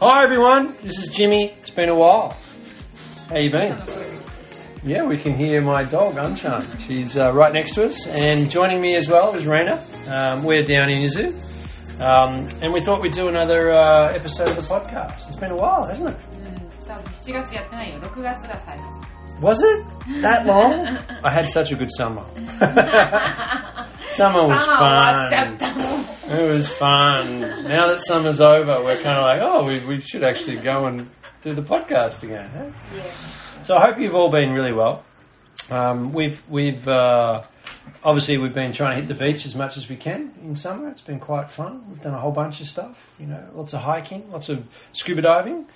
Hi everyone, this is Jimmy. It's been a while. How you been? Yeah, we can hear my dog Uncharm. She's uh, right next to us, and joining me as well is Raina. Um, we're down in Izu, um, and we thought we'd do another uh, episode of the podcast. It's been a while, hasn't it? 多分7月やってないよ6月が最後 Was it that long? I had such a good summer. summer was サマー終わっちゃっ fun. たもう It was fun. Now that summer's over, we're kind of like, oh, we, we should actually go and do the podcast again. Huh? Yeah. So I hope you've all been really well. Um, we've we've uh, obviously we've been trying to hit the beach as much as we can in summer. It's been quite fun. We've done a whole bunch of stuff. You know, lots of hiking, lots of scuba diving,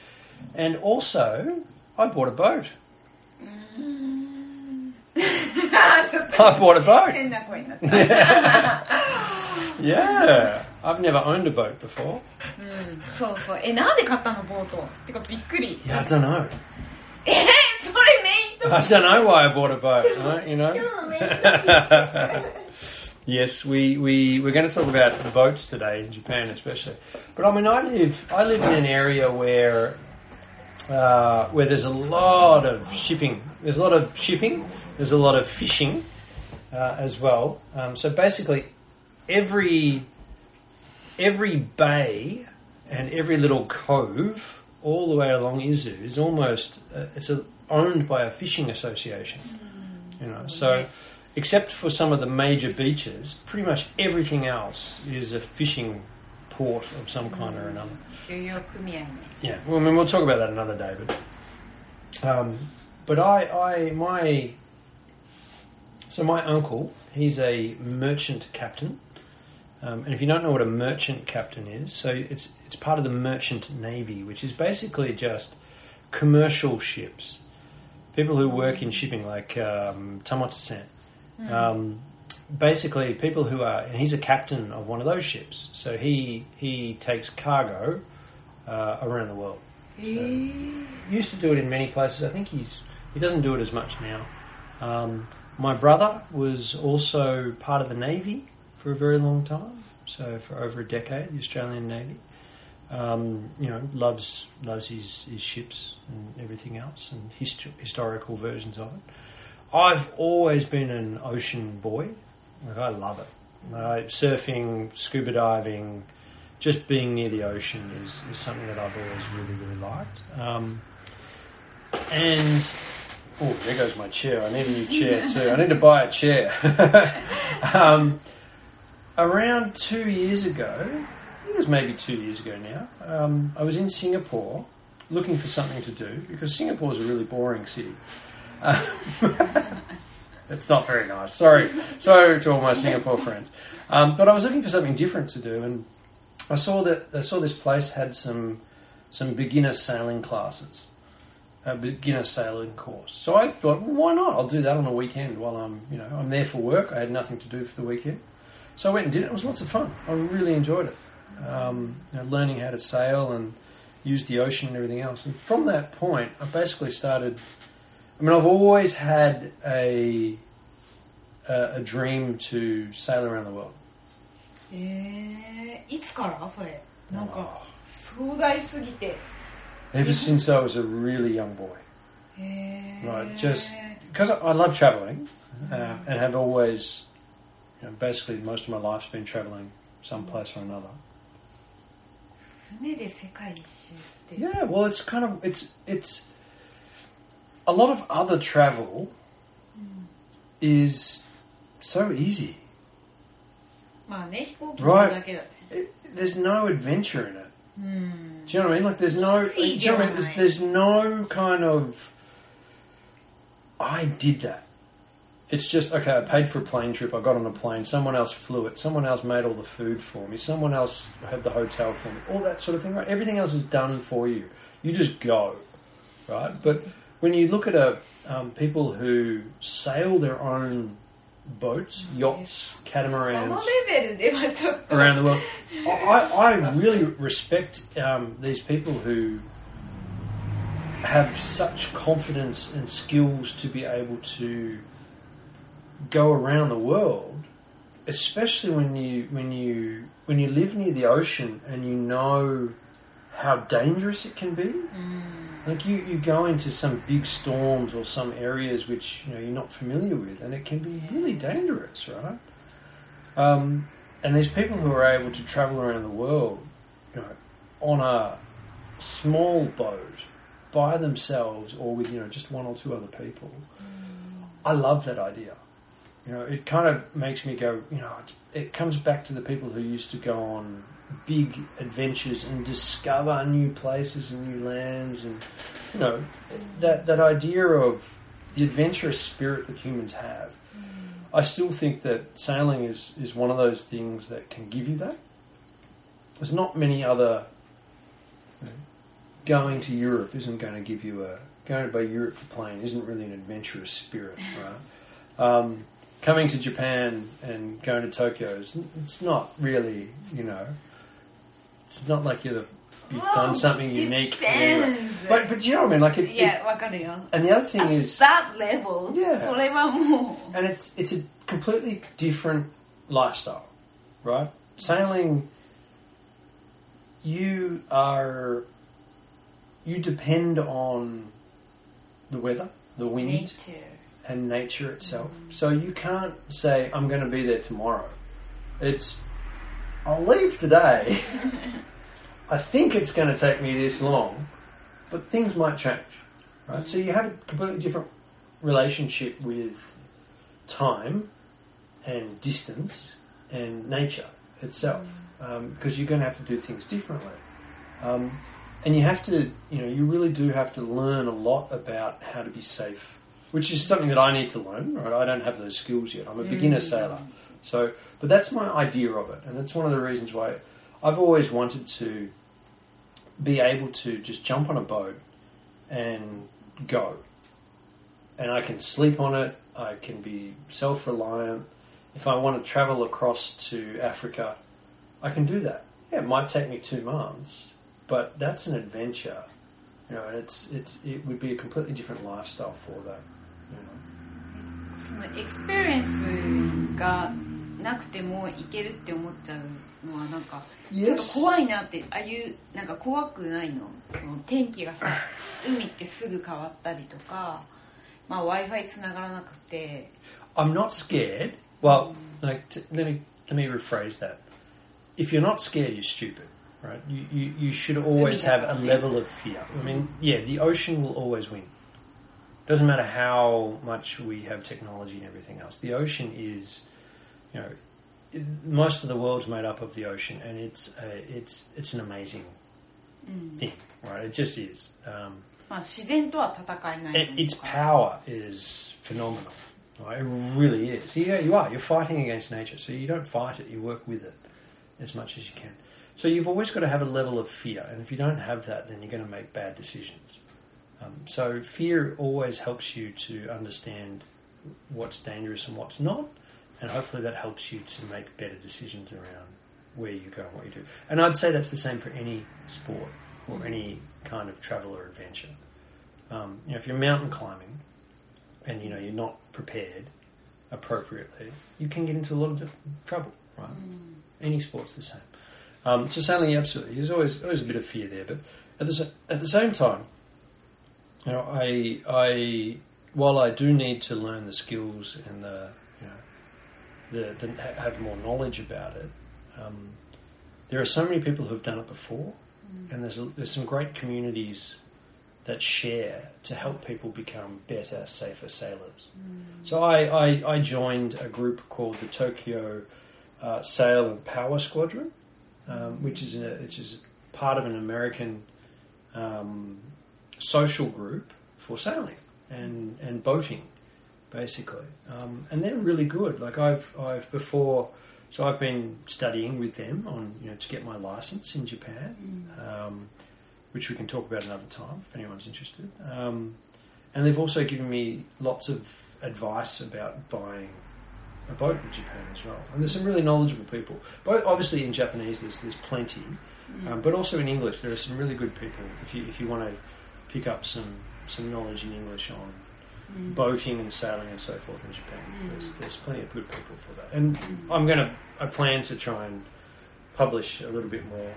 and also I bought a boat. Mm. I bought a boat. 変な声になった Yeah, I've never owned a boat before. うんそうそうえなんで買ったのボートてかびっくり Yeah, I don't know. えそれメイント I don't know why I bought a boat. Right? You know. 今日のメイントピ Yes, we, we, we're going to talk about the boats today in Japan, especially. But I mean, I live I live in an area where uh, where there's a lot of shipping. There's a lot of shipping. There's a lot of fishing uh, as well. Um, so basically, every every bay and every little cove all the way along Izu is almost uh, it's a, owned by a fishing association. You know, so except for some of the major beaches, pretty much everything else is a fishing port of some kind mm. or another. Yeah, well, I mean, we'll talk about that another day, but um, but I, I, my, so my uncle, he's a merchant captain um, and if you don't know what a merchant captain is, so it's it's part of the merchant navy, which is basically just commercial ships, people who work in shipping, like um, Tamoto-sen. Um, basically, people who are, and he's a captain of one of those ships, so he he takes cargo uh, around the world. へえ Used to do it in many places. I think he's he doesn't do it as much now. Um, my brother was also part of the navy for a very long time, so for over a decade, the Australian Navy. Um, you know, loves loves his, his ships and everything else, and hist- historical versions of it. I've always been an ocean boy. Like, I love it. Surfing, scuba diving, just being near the ocean is, is something that I've always really, really liked. Um, and oh, there goes my chair. I need a new chair too. I need to buy a chair. um, around two years ago, I think it was maybe two years ago now, um, I was in Singapore looking for something to do because Singapore is a really boring city. Um, it's not very nice. Sorry, sorry to all my Singapore friends. Um, but I was looking for something different to do, and I saw that I saw this place had some some beginner sailing classes, a beginner sailing course. So I thought, why not? I'll do that on a weekend while I'm you know I'm there for work. I had nothing to do for the weekend, so I went and did it. It was lots of fun. I really enjoyed it. Um, you know, learning how to sail and use the ocean and everything else. And from that point, I basically started. I mean, I've always had a a, a dream to sail around the world. えー、いつからそれなんか壮大すぎて Ever since I was a really young boy. へえ Right, just because I, I love traveling uh, and have always, you know, basically most of my life's been traveling someplace or another. 船で世界一周って、 Yeah, well, it's kind of it's it's a lot of other travel is so easy. まあね飛行機乗るだけだね It, there's no adventure in it. うん Do you know what I mean? Like, there's no. Do See, you know what I mean? There's, John. there's no kind of. I did that. it's just okay. I paid for a plane trip. I got on a plane. Someone else flew it. Someone else made all the food for me. Someone else had the hotel for me. All that sort of thing, right? Everything else is done for you. You just go, right? But when you look at a um, people who sail their own boats, yachts, catamarans around the world, I, I really respect um, these people who have such confidence and skills to be able to go around the world, especially when you when you when you live near the ocean and you know how dangerous it can be. Like you, you go into some big storms or some areas which you know you're not familiar with, and it can be really dangerous, right? Um, and there's people who are able to travel around the world, you know, on a small boat by themselves or with you know just one or two other people. I love that idea. You know, it kind of makes me go. You know, it's, it comes back to the people who used to go on big adventures and discover new places and new lands, and you know, that that idea of the adventurous spirit that humans have. I still think that sailing is, is one of those things that can give you that. There's not many other. You know, going to Europe isn't going to give you a going by Europe to plane isn't really an adventurous spirit, right? Um, coming to Japan and going to Tokyo is it's not really you know it's not like you're the you've done something unique. Anyway. But but you know what I mean? Like it's yeah, it, it And the other thing At is that level. Yeah, more. And it's it's a completely different lifestyle, right? Sailing, you are you depend on the weather, the wind. Me too and nature itself. So you can't say I'm going to be there tomorrow. It's I'll leave today. I think it's going to take me this long, but things might change, right? So you have a completely different relationship with time and distance and nature itself because you're going to have to do things differently. Um, and you have to, you know, you really do have to learn a lot about how to be safe, which is something that I need to learn. Right, I don't have those skills yet. I'm a beginner mm. sailor, so but that's my idea of it, and that's one of the reasons why I've always wanted to be able to just jump on a boat and go, and I can sleep on it. I can be self-reliant. If I want to travel across to Africa, I can do that. Yeah, it might take me two months, but that's an adventure. You know, and it's it's it would be a completely different lifestyle for that. そのエクスペリエンスがなくてもいけるって思っちゃうのはなんかちょっと怖いなってああいうなんか怖くないのその天気がさ海ってすぐ変わったりとか、まあ、w i f i つながらなくて I'm not scared. Well, like let me let me rephrase that. If you're not scared, you're stupid, right? You you, you should always have a level of fear. I mean, yeah, the ocean will always win. doesn't matter how much we have technology and everything else. The ocean is, you know, it, most of the world's made up of the ocean, and it's a, it's it's an amazing mm. thing, right? It just is. Um, ah, it, its power is phenomenal. Right? It really is. Yeah, you are. You're fighting against nature, so you don't fight it. You work with it as much as you can. So you've always got to have a level of fear, and if you don't have that, then you're going to make bad decisions. Um, so fear always helps you to understand what's dangerous and what's not, and hopefully that helps you to make better decisions around where you go and what you do. And I'd say that's the same for any sport or any kind of travel or adventure. Um, you know, if you're mountain climbing and you know you're not prepared appropriately, you can get into a lot of trouble. Right? Any sport's the same. Um, so certainly, absolutely, there's always always a bit of fear there, but at the at the same time, you know, I I while I do need to learn the skills and the you know the, the have more knowledge about it, um, there are so many people who've done it before, and there's a, there's some great communities that share to help people become better, safer sailors. So I, I, I joined a group called the Tokyo uh, Sail and Power Squadron, um, which is a, which is part of an American um, social group for sailing and, and boating, basically. Um, and they're really good. Like I've I've before, so I've been studying with them on you know to get my license in Japan, um, which we can talk about another time if anyone's interested. Um, and they've also given me lots of advice about buying a boat in Japan as well. And there's some really knowledgeable people. Both obviously in Japanese, there's there's plenty, um, but also in English, there are some really good people. If you if you want to pick up some some knowledge in English on boating and sailing and so forth in Japan, there's there's plenty of good people for that. And I'm gonna I plan to try and publish a little bit more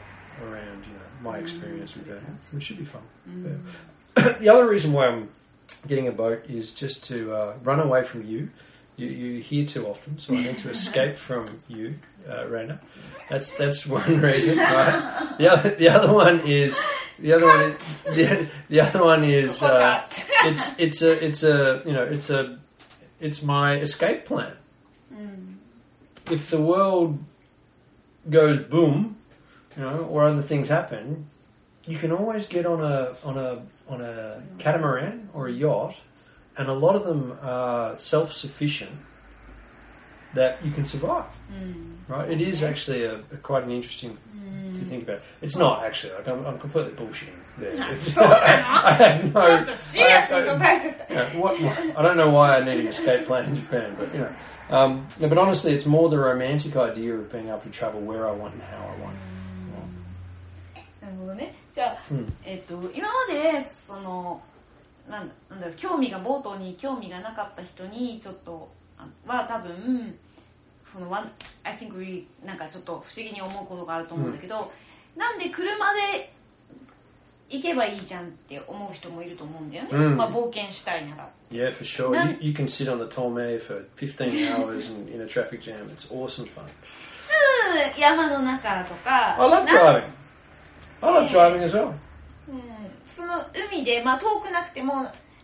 around you know my experience with that. It should be fun. うん the other reason why I'm getting a boat is just to uh, run away from you. You you hear too often, so I need to escape from you, uh, Raina. That's that's one reason, right? The other the other one is The other one, is, the, the other one is uh, it's it's a it's a you know it's a it's my escape plan. Mm. If the world goes boom, you know, or other things happen, you can always get on a on a on a catamaran or a yacht, and a lot of them are self sufficient that you can survive. Mm. Right? It is actually a, a, quite an interesting うん if you think about it. It's not actually like I'm, I'm completely bullshitting there. It's, そうなの I have no. っとシリアスに答えちゃった Yeah, what, I don't know why I need an escape plan in Japan, but you know. Um, no, but honestly, it's more the romantic idea of being able to travel where I want and how I want. なるほどねじゃあ、うんえっと今までそのなんなんだろう興味がボートに興味がなかった人にちょっとあは多分そのワン I think we なんかちょっと不思議に思うことがあると思うんだけど、なんで車で行けばいいじゃんって思う人もいると思うんだよね、うんまあ冒険したいなら Yeah, for sure. You, you can sit on the Tome for 15 hours in, in a traffic jam. It's awesome fun. うん山の中とか I love な driving. I love driving as well. うんその海で、まあ、遠くなくても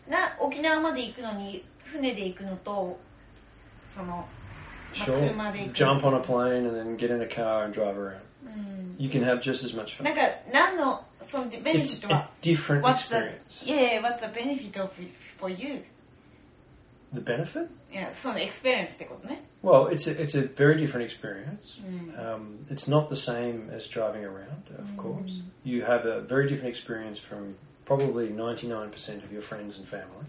な沖縄まで行くのに船で行くのとその、まあ Sure. 車で行く Jump on a plane and then get in a car and drive around. うん、 You can have just as much な fun. んか何のそのベネフィ It's ット a は different What's the experience. yeah what's the benefit of for you The benefit? いやそのエクスペリエンスってことね Well, it's a, it's a very different experience. うん Um, it's not the same as driving around, of course. You have a very different experience from probably 99% of your friends and family.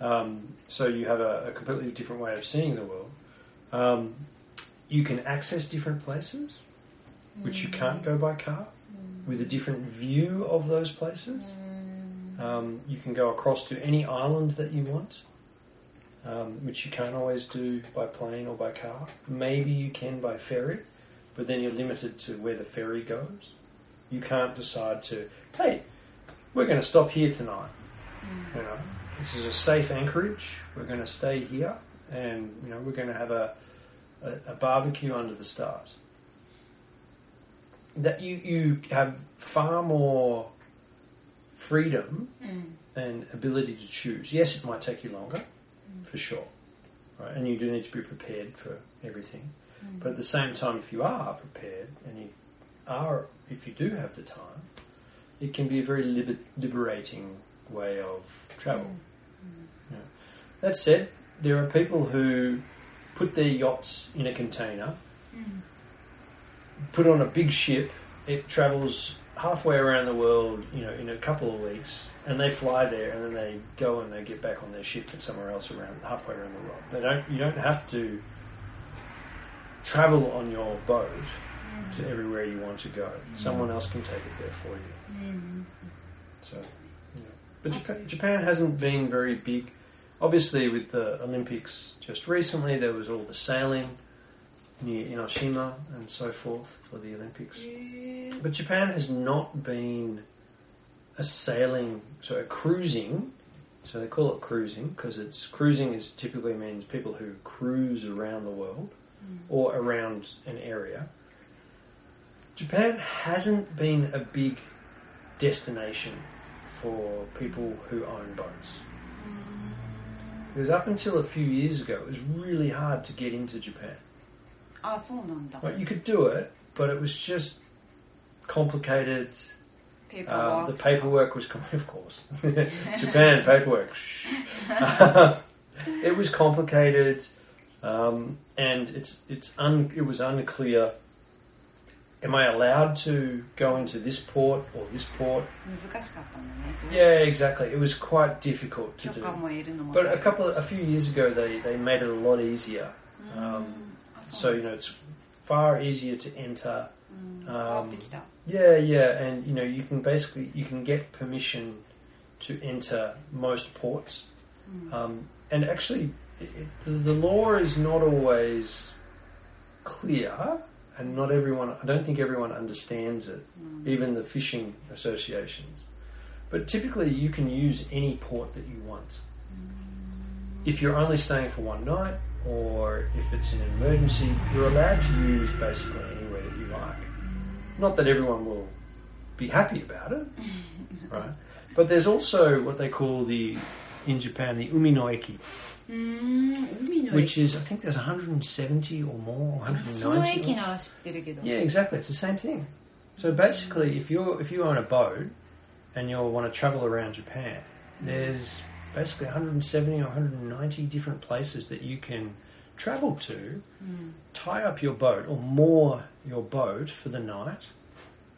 Um, so you have a, a completely different way of seeing the world. Um, you can access different places, which you can't go by car, with a different view of those places. Um, you can go across to any island that you want, um, which you can't always do by plane or by car. Maybe you can by ferry, but then you're limited to where the ferry goes. You can't decide to, hey, we're going to stop here tonight. You know, this is a safe anchorage. We're going to stay here, and you know, we're going to have a, a, a barbecue under the stars. That you you have far more freedom うん and ability to choose. Yes, it might take you longer, mm. for sure, right? And you do need to be prepared for everything. Mm. But at the same time, if you are prepared and you are, if you do have the time, it can be a very liber- liberating way of travel. Yeah. That said, there are people who put their yachts in a container, put on a big ship. It travels halfway around the world, you know, in a couple of weeks, and they fly there, and then they go and they get back on their ship and somewhere else around halfway around the world. They don't. You don't have to travel on your boat to mm. everywhere you want to go. Mm. Someone else can take it there for you. うん So, yeah. but Japan, Japan hasn't been very big. Obviously, with the Olympics just recently, there was all the sailing near Enoshima and so forth for the Olympics. But Japan has not been a sailing, so a cruising. So they call it cruising because it's cruising is typically means people who cruise around the world mm. or around an area. Japan hasn't been a big destination for people who own boats. Because up until a few years ago, it was really hard to get into Japan. あ、そうなんだ。Like you could do it, but it was just complicated. Um, the paperwork was, of course, Japan paperwork. it was complicated, um, and it's it's un- it was unclear Am I allowed to go into this port or this port? 難しかったんだね Yeah, exactly. It was quite difficult to 許 do. 可も得るのも But a couple, a few years ago, they, they made it a lot easier. うん Um, あ so そう you know, it's far easier to enter. うん変わってきた Yeah, yeah, and you know, you can basically you can get permission to enter most ports, um, and actually, it, the, the law is not always clear and not everyone, I don't think everyone understands it, mm. even the fishing associations. But typically, you can use any port that you want. Mm. If you're only staying for one night, or if it's an emergency, you're allowed to use basically anywhere that you like. Mm. Not that everyone will be happy about it, right? But there's also what they call the, in Japan, the uminoeki, which is I think there's 170 or more, 190. Or, yeah, exactly. It's the same thing. So basically, if you're if you own a boat and you want to travel around Japan, there's basically 170 or 190 different places that you can travel to, hmm. tie up your boat or moor your boat for the night.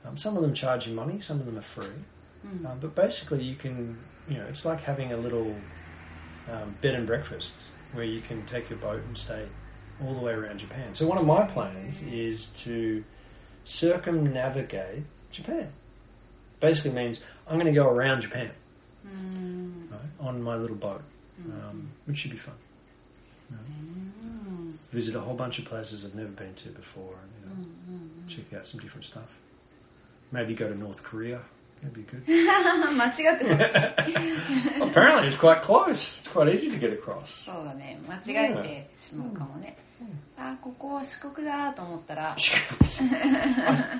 Um, some of them charge you money, some of them are free. Hmm. Um, but basically, you can you know it's like having a little um, bed and breakfast where you can take your boat and stay all the way around Japan. So one of my plans is to circumnavigate Japan. Basically means I'm going to go around Japan うーん right, on my little boat, mm. um, which should be fun. You know, Visit a whole bunch of places I've never been to before, and you know, check out some different stuff. Maybe go to North Korea. That'd be good. 間違ってそう Well, apparently, it's quite close. It's quite easy to get across. そうだね間違えてしまうかもね、あここは四国だと思ったら I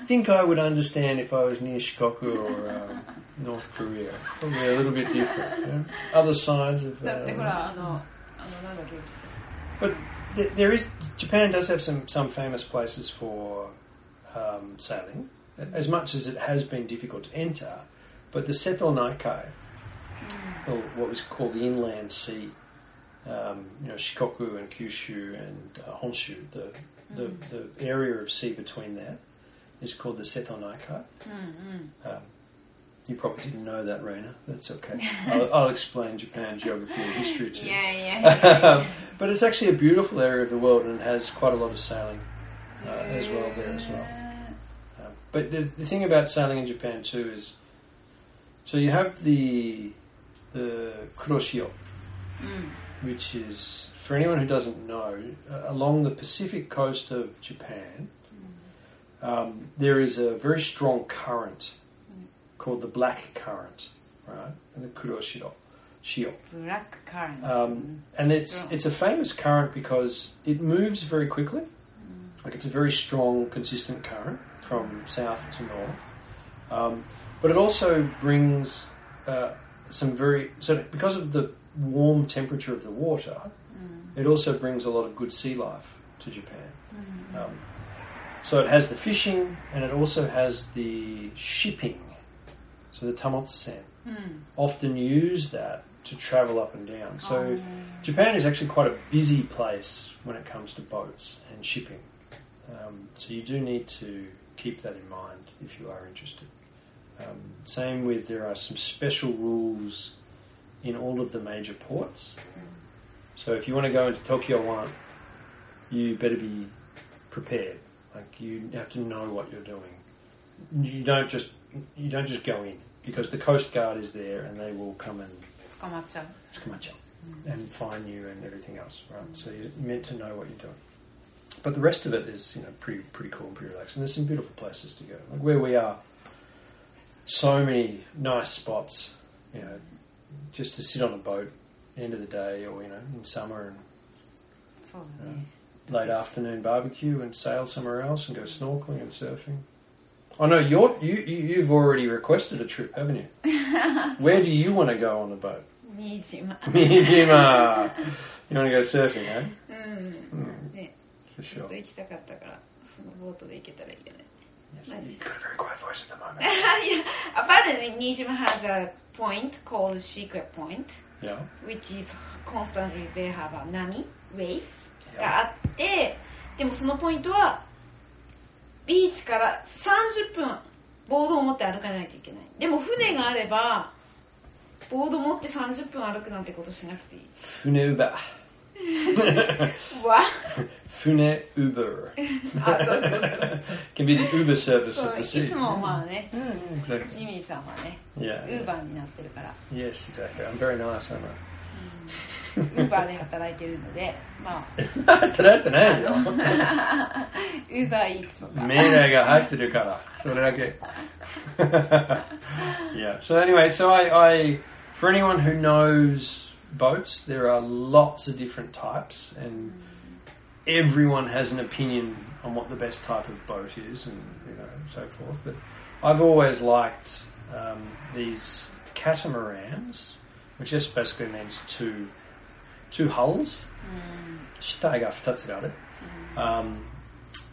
think I would understand if I was near Shikoku or um, North Korea. It's probably a little bit different. you know? Other sides of. だってほ Uh, らあのあのなんだっけ but th- there is Japan does have some some famous places for um, sailing, as much as it has been difficult to enter, but the Seto Naikai, or what was called the Inland Sea, um, you know, Shikoku and Kyushu and uh, Honshu, the, the, mm. the, area of sea between that is called the Seto Naikai. Mm-hmm. Um, you probably didn't know that, Rena. That's okay. I'll, I'll, explain Japan geography and history to you. Yeah, yeah. yeah, but it's actually a beautiful area of the world and it has quite a lot of sailing uh, as well there as well. But the, the thing about sailing in Japan too is, so you have the the kuroshio, mm. which is for anyone who doesn't know, uh, along the Pacific coast of Japan, mm. um, there is a very strong current mm. called the Black Current, right? And the kuroshio. Shio. Black current. Um, and it's it's a famous current because it moves very quickly like it's a very strong, consistent current from south to north. Um, but it also brings uh, some very so because of the warm temperature of the water, it also brings a lot of good sea life to Japan. Um, so it has the fishing and it also has the shipping. So the tamotsen うん often use that to travel up and down. So Japan is actually quite a busy place when it comes to boats and shipping. Um, so you do need to keep that in mind if you are interested. Um, same with there are some special rules in all of the major ports. So if you want to go into Tokyo-wan, you better be prepared. Like you have to know what you're doing. You don't just you don't just go in because the Coast Guard is there and they will come and Tsukamatcha. Tsukamatcha. Mm. and fine you and everything else, right? So you're meant to know what you're doing but the rest of it is you know pretty pretty cool and pretty relaxed. And there's some beautiful places to go. Like where we are, so many nice spots. You know, just to sit on a boat, end of the day, or you know, in summer and uh, you know, late afternoon barbecue, and sail somewhere else and go snorkeling and surfing. I know you you you've already requested a trip, haven't you? Where do you want to go on the boat? Niijima. Niijima. You want to go surfing, eh? Mm. Mm. ちょっと行きたかったから、そのボートで行けたらいいよね。アパートにニジマ has a point called secret point、yeah. which is 波ウェイ、があってでもそのポイントはビーチから30分ボードを持って歩かないといけない。でも船があれば、ボードを持って30分歩くなんてことしなくていい。船だわ Fune Uber. あそうそうそう Can be the Uber service そう of the い sea. つもまあね Yeah, exactly. ジミーさんはね Yeah. ウーバーになってるから Yes, exactly. I'm very nice, aren't ウーバーで働いてるのでま働いてないよあウーバーイーツとか命令が入ってるからそれだけ yeah so anyway so I, I for anyone who knows boats there are lots of different types and everyone has an opinion on what the best type of boat is, and you know, so forth. But I've always liked um, these catamarans, which just basically means two two hulls. Mm. Um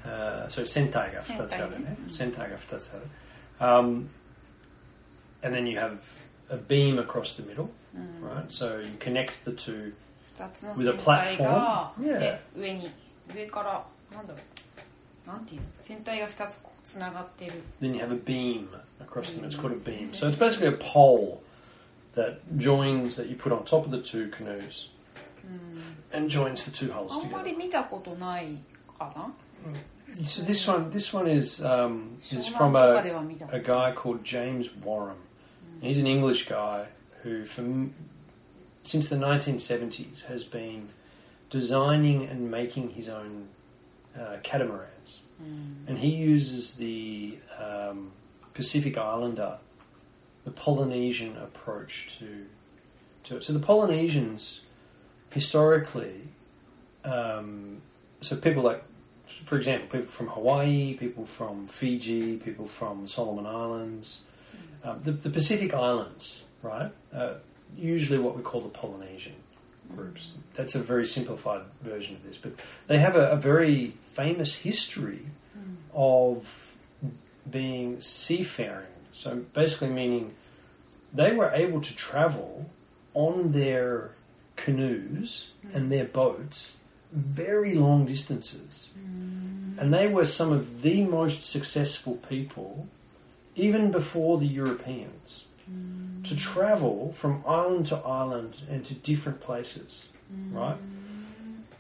uh, so sentaiga futatsugaru, sentaiga futatsugaru. And then you have a beam across the middle, mm. right? So you connect the two with a platform. Yeah. 上からなんだろうなんていうの船体が2つつながってる Then you have a beam across them. It's called a beam. So it's basically a pole that joins, that you put on top of the two canoes hmm. and joins the two hulls together. り見たことないかな So this one, this one is um, is from a, a guy called James Wharram. He's an English guy who, from since the 1970s, has been designing and making his own uh, catamarans, and he uses the um, Pacific Islander, the Polynesian approach to to it. So the Polynesians, historically, um, so people like for example, people from Hawaii, people from Fiji, people from Solomon Islands, um, the, the Pacific Islands, right? Uh, usually what we call the Polynesian groups. That's a very simplified version of this, but they have a, a very famous history hmm. of being seafaring. So basically, meaning they were able to travel on their canoes hmm. and their boats very long distances. Hmm. And they were some of the most successful people, even before the Europeans, to travel from island to island and to different places, right?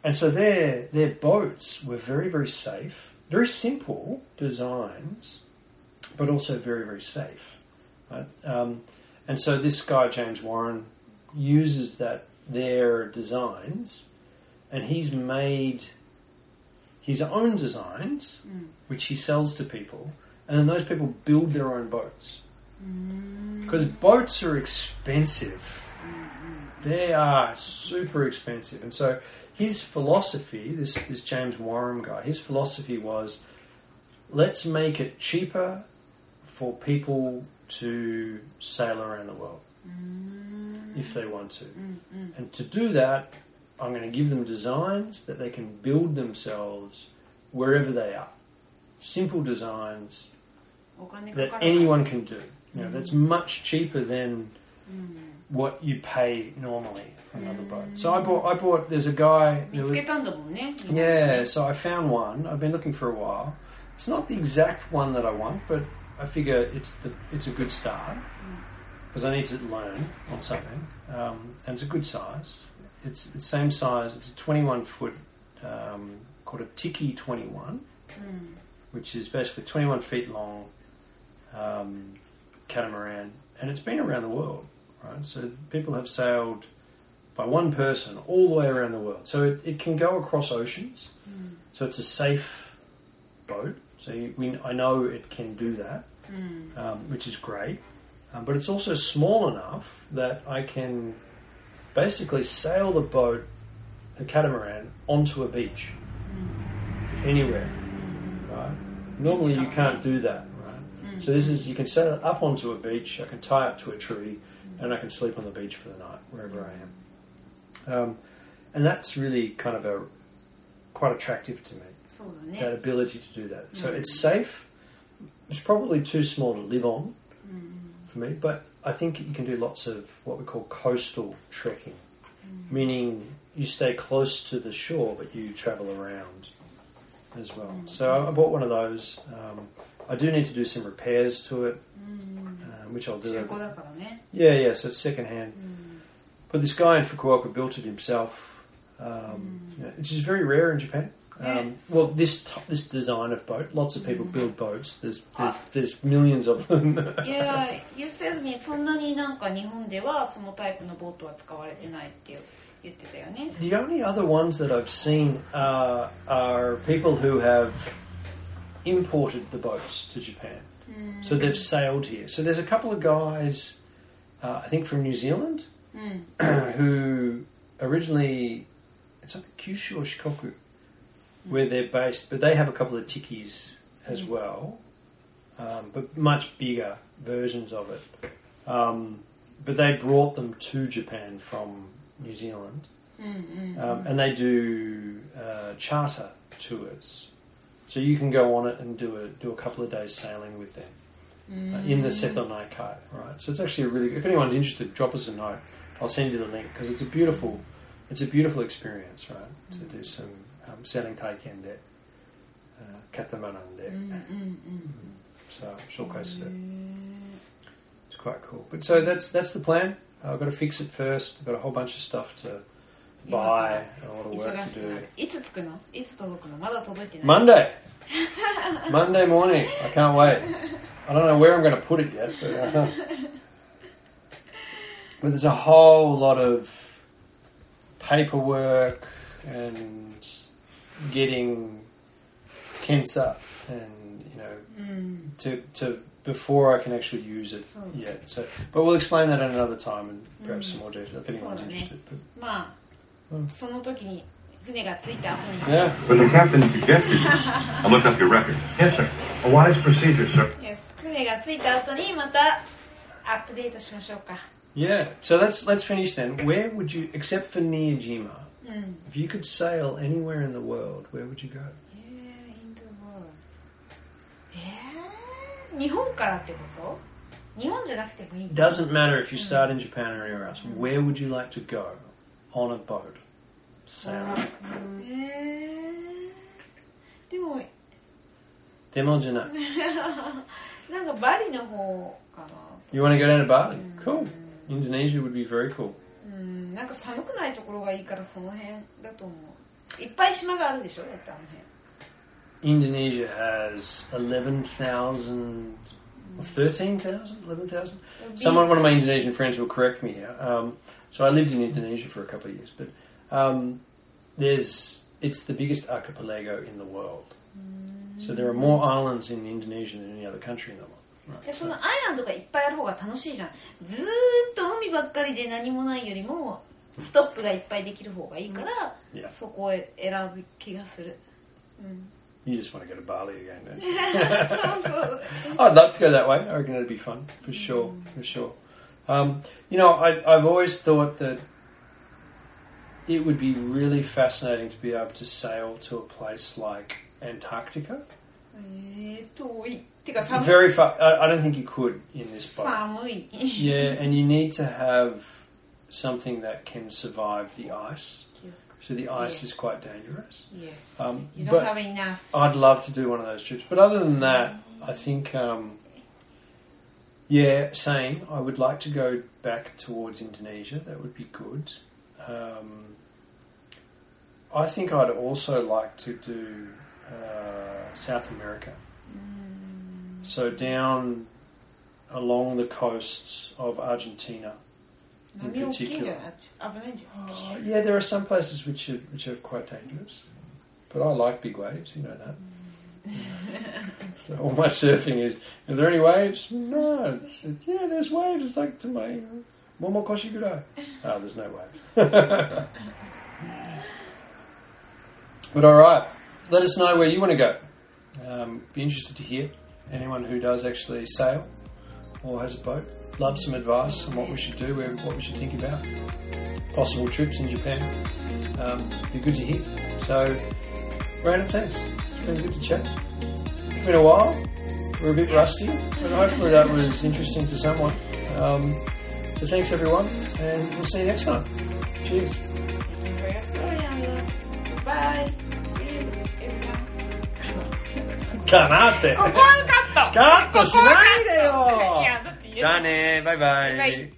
And so their their boats were very very safe, very simple designs, but also very very safe, right? Um, and so this guy James Wharram uses that their designs, and he's made his own designs, which he sells to people, and then those people build their own boats. Because boats are expensive. They are super expensive. And so his philosophy, this, this James Wharram guy, his philosophy was let's make it cheaper for people to sail around the world mm. if they want to. Mm-mm. And to do that, I'm going to give them designs that they can build themselves wherever they are. Simple designs that anyone can do. You know, mm. that's much cheaper than mm what you pay normally for another boat. So I bought. I bought. There's a guy. Who, yeah. So I found one. I've been looking for a while. It's not the exact one that I want, but I figure it's the it's a good start because I need to learn on something. Um, and it's a good size. It's the same size. It's a 21 foot um, called a Tiki 21, mm. which is basically 21 feet long um, catamaran, and it's been around the world right? So people have sailed by one person all the way around the world. So it, it can go across oceans. So it's a safe boat. So you, we, I know it can do that, um, which is great. Um, but it's also small enough that I can basically sail the boat, the catamaran, onto a beach anywhere. Right? Normally you can't do that, right? So this is you can set it up onto a beach. I can tie it to a tree, and I can sleep on the beach for the night wherever I am. Um, and that's really kind of a quite attractive to me. That ability to do that. So mm. it's safe. It's probably too small to live on mm. for me, but I think you can do lots of what we call coastal trekking, mm. meaning you stay close to the shore but you travel around as well. So I bought one of those. Um, I do need to do some repairs to it which I'll do. 中古だからね Yeah, yeah. So it's second hand. But this guy in Fukuoka built it himself, um, you know, which is very rare in Japan. Um, Yes. Well, this t- this design of boat, lots of people build boats. There's there's, there's millions of them. いや You said me そんなになんか日本ではそのタイプのボートは使われてないっていう 言ってたよね The only other ones that I've seen are, are people who have imported the boats to Japan. So they've sailed here. So there's a couple of guys, uh, I think from New Zealand, mm. who originally, it's either Kyushu or Shikoku, where they're based, but they have a couple of tikis as hmm. well, um, but much bigger versions of it. Um, but they brought them to Japan from New Zealand, mm, mm, um, mm. and they do uh, charter tours. So you can go on it and do a do a couple of days sailing with them mm. uh, in the mm. Seto Naikai, right? So it's actually a really. If anyone's interested, drop us a note. I'll send you the link because it's a beautiful, it's a beautiful experience, right? Mm. To do some um, sailing taiken there, uh, katamaran there. Mm, mm, mm. mm. so showcase it. It's quite cool. But so that's that's the plan. I've got to fix it first. I've got a whole bunch of stuff to buy and a lot of ー work 忙 to しく do. なるいつ着くのいつ届くのまだ届いてない Monday. Monday morning. I can't wait. I don't know where I'm going to put it yet, but, uh, but there's a whole lot of paperwork and getting Kensa and you know うん to to before I can actually use it Oh. yet. So, but we'll explain that at another time and perhaps Mm. some more detail if anyone's So, interested. But まうんあ その時に船が着いた後に。Yeah. When the captain suggested I looked up your record. Yes, sir. A wise procedure, sir. Yes. 船が着いた後にまたアップデートしましょうか。Yeah. So let's let's finish then. Where would you, except for near hmm. if you could sail anywhere in the world, where would you go? 日本からってこと日本じゃなくてもいい Doesn't matter if you start in Japan or anywhere else. Where would you like to go? on a boat? Sailing. えーでも Demojana. なんかバリの方かな You want to go down to Bali? Cool. Indonesia would be very cool. うんなんか寒くないところがいいからその辺だと思ういっぱい島があるでしょだってあの辺 Indonesia has 11,000 or 13,000? 11,000? Someone, one of my Indonesian friends will correct me here. Um, so I lived in Indonesia for a couple of years, but um, there's it's the biggest archipelago in the world. So there are more islands in Indonesia than any other country in the world. で Right. そ So, のアイランドがいっぱいある方が楽しいじゃんずーっと海ばっかりで何もないよりもストップがいっぱいできる方がいいから、 Yeah. そこを選ぶ気がする、うん、 you just want to go to Bali again, don't you? そうそう I'd love to go that way. I reckon it'd be fun for sure, for sure. Um, you know, I, have always thought that it would be really fascinating to be able to sail to a place like Antarctica. Eh, Very far. I, I don't think you could in this boat. yeah, and you need to have something that can survive the ice. So the ice yes. is quite dangerous. Yes. Um, you don't have enough. I'd love to do one of those trips, but other than that, mm-hmm. I think. Um, yeah, same. I would like to go back towards Indonesia. That would be good. Um, I think I'd also like to do uh, South America. Mm. So down along the coasts of Argentina. In particular, uh, yeah, there are some places which are which are quite dangerous, but I like big waves. You know that. Mm. so all my surfing is. Are there any waves? No. It's, it, yeah, there's waves. It's like to my momokoshi gurai. Oh, there's no waves. but all right, let us know where you want to go. Um, be interested to hear anyone who does actually sail or has a boat. Love some advice on what we should do, what we should think about possible trips in Japan. Um, be good to hear. So, random thanks. It's been good to chat. It's been a while. We're a bit rusty, but hopefully that was interesting to someone. Um, so thanks everyone, and we'll see you next time. Cheers. Bye. かなって。ここはカットカットしないでよいやだって言うじゃあねバイバイ。バイバイ